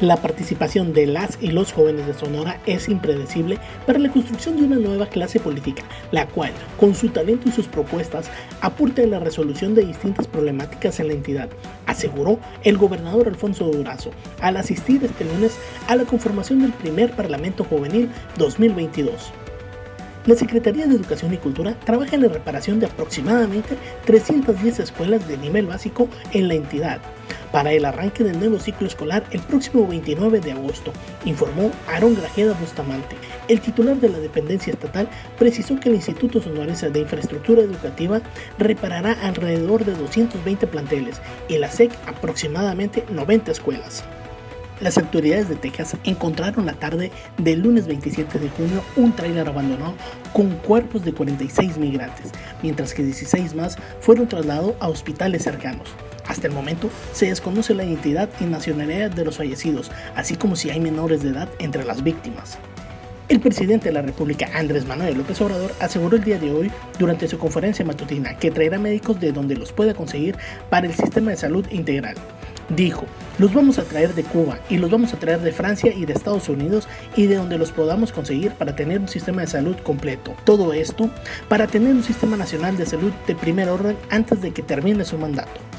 La participación de las y los jóvenes de Sonora es impredecible para la construcción de una nueva clase política, la cual, con su talento y sus propuestas, aporta en la resolución de distintas problemáticas en la entidad, aseguró el gobernador Alfonso Durazo al asistir este lunes a la conformación del primer Parlamento Juvenil 2022. La Secretaría de Educación y Cultura trabaja en la reparación de aproximadamente 310 escuelas de nivel básico en la entidad, para el arranque del nuevo ciclo escolar el próximo 29 de agosto, informó Aaron Grajeda Bustamante. El titular de la dependencia estatal precisó que el Instituto Sonorense de Infraestructura Educativa reparará alrededor de 220 planteles y la SEC aproximadamente 90 escuelas. Las autoridades de Texas encontraron la tarde del lunes 27 de junio un tráiler abandonado con cuerpos de 46 migrantes, mientras que 16 más fueron trasladados a hospitales cercanos. Hasta el momento se desconoce la identidad y nacionalidad de los fallecidos, así como si hay menores de edad entre las víctimas. El presidente de la República, Andrés Manuel López Obrador, aseguró el día de hoy, durante su conferencia matutina, que traerá médicos de donde los pueda conseguir para el sistema de salud integral. Dijo, los vamos a traer de Cuba y los vamos a traer de Francia y de Estados Unidos y de donde los podamos conseguir para tener un sistema de salud completo. Todo esto para tener un sistema nacional de salud de primer orden antes de que termine su mandato.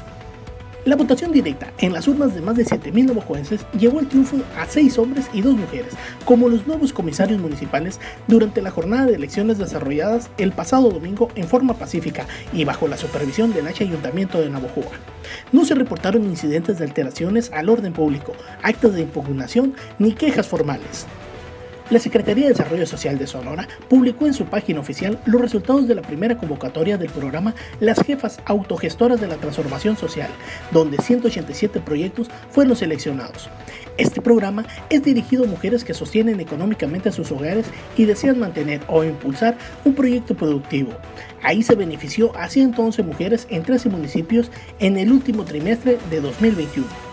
La votación directa en las urnas de más de 7.000 navajoenses llevó el triunfo a seis hombres y dos mujeres, como los nuevos comisarios municipales durante la jornada de elecciones desarrolladas el pasado domingo en forma pacífica y bajo la supervisión del H Ayuntamiento de Navojoa. No se reportaron incidentes de alteraciones al orden público, actos de impugnación ni quejas formales. La Secretaría de Desarrollo Social de Sonora publicó en su página oficial los resultados de la primera convocatoria del programa Las Jefas Autogestoras de la Transformación Social, donde 187 proyectos fueron seleccionados. Este programa es dirigido a mujeres que sostienen económicamente a sus hogares y desean mantener o impulsar un proyecto productivo. Ahí se benefició a 111 mujeres en 13 municipios en el último trimestre de 2021.